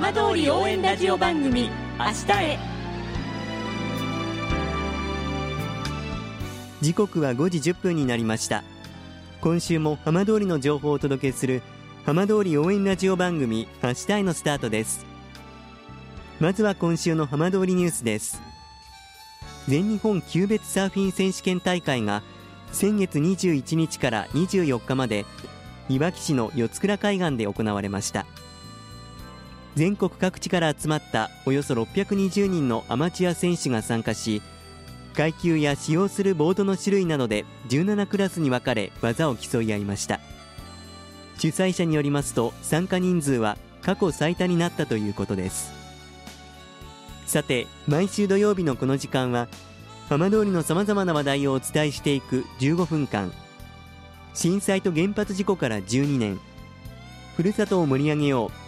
浜通り応援ラジオ番組明日へ。時刻は5時1分になりました。今週も浜通りの情報をお届けする浜通り応援ラジオ番組明日へのスタートです。まずは今週の浜通りニュースです。全日本級別サーフィン選手権大会が先月21日から24日までいわき市の四倉海岸で行われました。全国各地から集まったおよそ620人のアマチュア選手が参加し階級や使用するボードの種類などで17クラスに分かれ技を競い合いました。主催者によりますと参加人数は過去最多になったということです。さて毎週土曜日のこの時間は浜通りのさまざまな話題をお伝えしていく15分間。震災と原発事故から12年。ふるさとを盛り上げよう。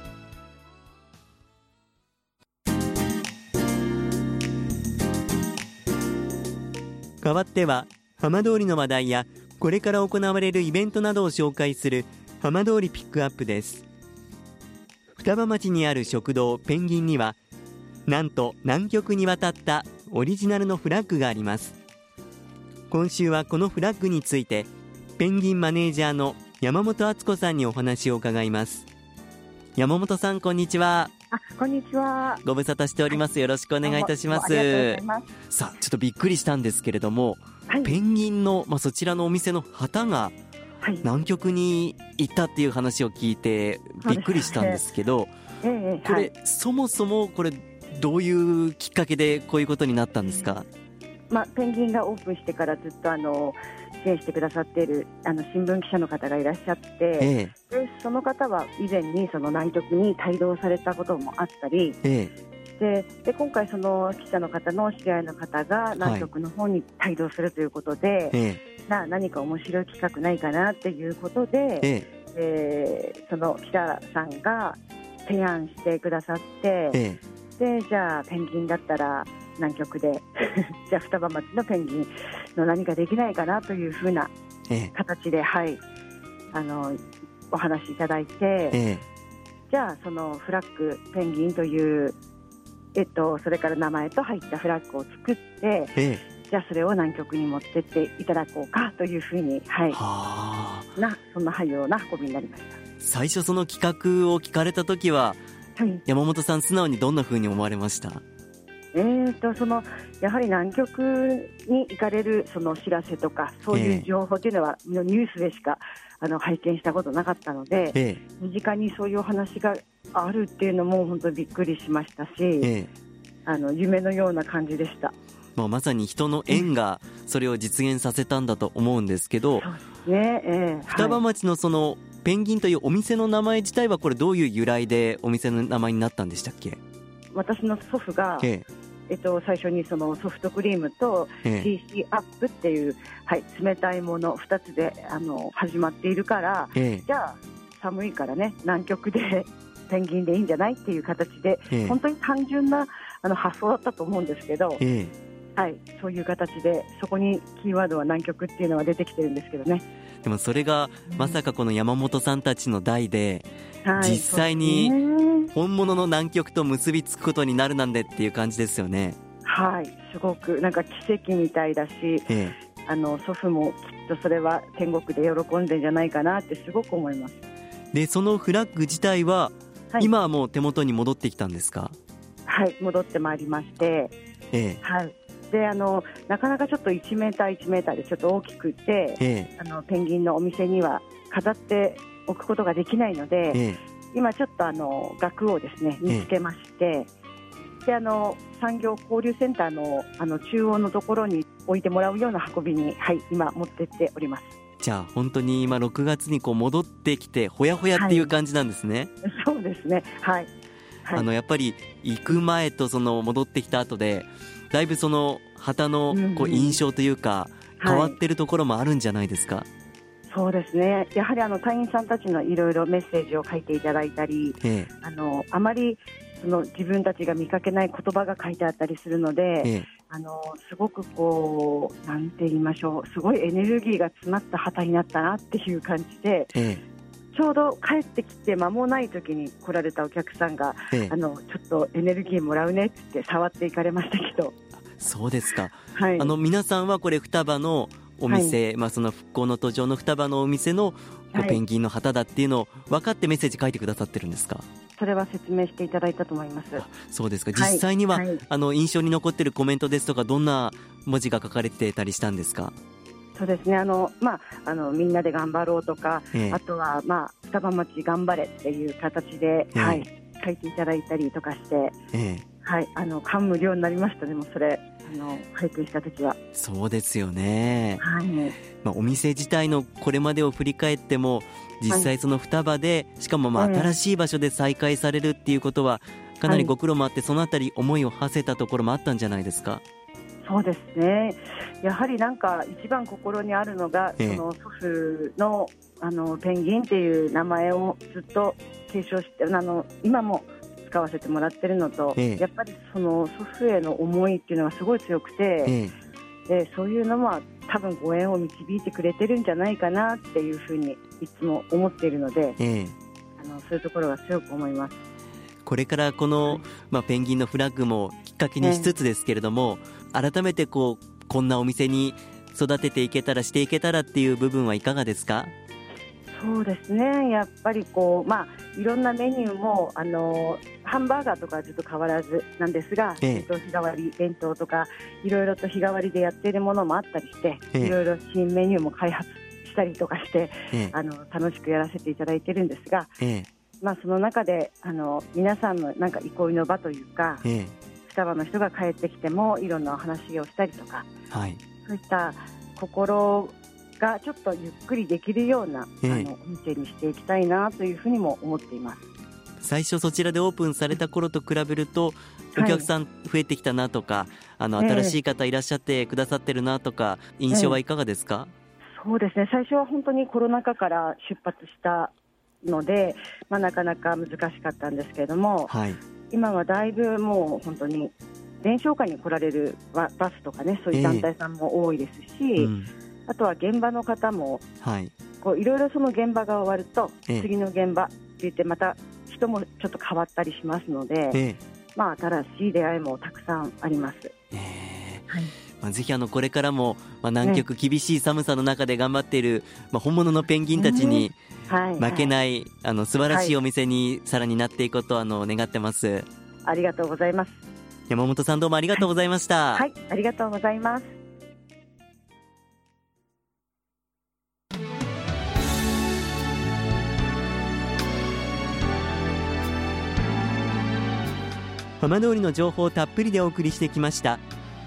代わっては浜通りの話題やこれから行われるイベントなどを紹介する浜通りピックアップです。双葉町にある食堂ペンギンにはなんと南極に渡ったオリジナルのフラッグがあります。今週はこのフラッグについてペンギンマネージャーの山本敦子さんにお話を伺います。山本さんこんにちは。あ、こんにちは。ご無沙汰しております。よろしくお願いいたします。ます。さあ、ちょっとびっくりしたんですけれども、はい、ペンギンの、まあ、そちらのお店の旗が、南極に行ったっていう話を聞いて、びっくりしたんですけど、ええ、これ、はい、そもそもこれ、どういうきっかけでこういうことになったんですか、まあ、ペンギンがオープンしてからずっとあの支援してくださっているあの新聞記者の方がいらっしゃって、ええ、でその方は以前にその南極に帯同されたこともあったり、えでで今回、その記者の方の知り合いの方が南極の方に帯同するということで、はい、な何か面白い企画ないかなっていうことで、ええ。ー、その記者さんが提案してくださって、でじゃあペンギンだったら南極で じゃあ双葉町のペンギンの何かできないかなというふうな形で、ええ、はい。あのお話しいただいて、え、じゃあそのフラッグペンギンというえっとそれから名前と入ったフラッグを作って、じゃあそれを南極に持ってっていただこうかというふうにはい。なそんなような運びになりました。最初その企画を聞かれた時は、はい、山本さん素直にどんなふうに思われました？えーと、そのやはり南極に行かれるその知らせとかそういう情報というのは、えー、ニュースでしかあの拝見したことなかったので、えー、身近にそういうお話があるっていうのも本当にびっくりしましたし、えー、あの夢のような感じでした。まあ、まさに人の縁がそれを実現させたんだと思うんですけど、ね。えー、双葉町のそのペンギンというお店の名前自体はこれどういう由来でお店の名前になったんでしたっけ？私の祖父が、えええっと、最初にそのソフトクリームと CC アップっていう、はい、冷たいもの2つであの始まっているから、じゃあ寒いからね南極で ペンギンでいいんじゃないっていう形で、本当に単純なあの発想だったと思うんですけど、はい、そういう形でそこにキーワードは南極っていうのは出てきてるんですけどね。でもそれがまさかこの山本さんたちの代で、実際に本物の南極と結びつくことになるなんでっていう感じですよね。はいすごく。なんか奇跡みたいだし、ええ、あの祖父もきっとそれは天国で喜んでんじゃないかなってすごく思います。でそのフラッグ自体は、はい、今はもう手元に戻ってきたんですか？はい戻ってまいりまして、ええ。はい、であのなかなかちょっと1メーター1メーターでちょっと大きくて、ええ、あのペンギンのお店には飾っておくことができないので、え、今ちょっとあの額をですね見つけまして、であの産業交流センターのあの中央のところに置いてもらうような運びに、はい、今持ってっております。じゃあ本当に今6月にこう戻ってきてほやほやっていう感じなんですね。はい、そうですね。はい。はい、あのやっぱり行く前とその戻ってきた後でだいぶその旗のこう印象というか変わってるところもあるんじゃないですか、はい、そうですね。やはりあの隊員さんたちのいろいろメッセージを書いていただいたり、ええ、あのあまりその自分たちが見かけない言葉が書いてあったりするので、ええ、あのすごくこう、なんて言いましょう、すごいエネルギーが詰まった旗になったなっていう感じで、え、ちょうど帰ってきて間もない時に来られたお客さんが、あのちょっとエネルギーもらうねって触っていかれましたけど。そうですか、はい、あの皆さんはこれ双葉のお店、はい、まあ、その復興の途上の双葉のお店のペンギンの旗だっていうのを分かってメッセージ書いてくださってるんですか？それは説明していただいたと思います。そうですか。実際には、はい。はい、あの印象に残っているコメントですとかどんな文字が書かれてたりしたんですか？そうですね。あの、まあ、あのみんなで頑張ろうとか、ええ、あとは、まあ、双葉町頑張れっていう形で、え、はい、書いていただいたりとかして、はい、あの感無量になりましたね、もそれ。あの拝見した時は。そうですよね、はい。まあ、お店自体のこれまでを振り返っても実際その双葉で、しかもまあ新しい場所で再開されるっていうことはかなりご苦労もあって、そのあたり思いを馳せたところもあったんじゃないですか？そうですね。やはりなんか一番心にあるのが、その祖父のあのペンギンっていう名前をずっと継承してあの今も使わせてもらってるのと、やっぱりその祖父への思いっていうのがすごい強くて、でそういうのも多分ご縁を導いてくれてるんじゃないかなっていうふうにいつも思っているので、え。あのそういうところが強く思います。これからこの、はい、まあ、ペンギンのフラッグもきっかけにしつつですけれども、改めてこうこんなお店に育てていけたらしていけたらっていう部分はいかがですか？そうですね、やっぱりこう、まあ、いろんなメニューもあのハンバーガーとかはずっと変わらずなんですが、ええ、日替わり弁当とかいろいろと日替わりでやっているものもあったりして、え、いろいろ新メニューも開発したりとかして、あの楽しくやらせていただいてるんですが、まあ、その中であの皆さんのなんか憩いの場というか、双葉の人が帰ってきてもいろんなお話をしたりとか、はい、そういった心がちょっとゆっくりできるような、えー、あのお店にしていきたいなというふうにも思っています。最初そちらでオープンされた頃と比べるとお客さん増えてきたなとか、はい、あの新しい方いらっしゃってくださってるなとか、印象はいかがですか、えー、そうですね。最初は本当にコロナ禍から出発したので、まあ、なかなか難しかったんですけれども、はい、今はだいぶもう本当に伝承会に来られるバスとかねそういう団体さんも多いですし、えーうん。あとは現場の方も、はい、こういろいろその現場が終わると、次の現場って言ってまた人もちょっと変わったりしますので、え。まあ、新しい出会いもたくさんあります。まあ、ぜひあのこれからも、まあ、南極厳しい寒さの中で頑張っている、まあ、本物のペンギンたちに負けない、あの素晴らしいお店にさらになっていくことをあの願ってます。ありがとうございます。山本さんどうもありがとうございました。はい、ありがとうございます。浜通りの情報をたっぷりでお送りしてきました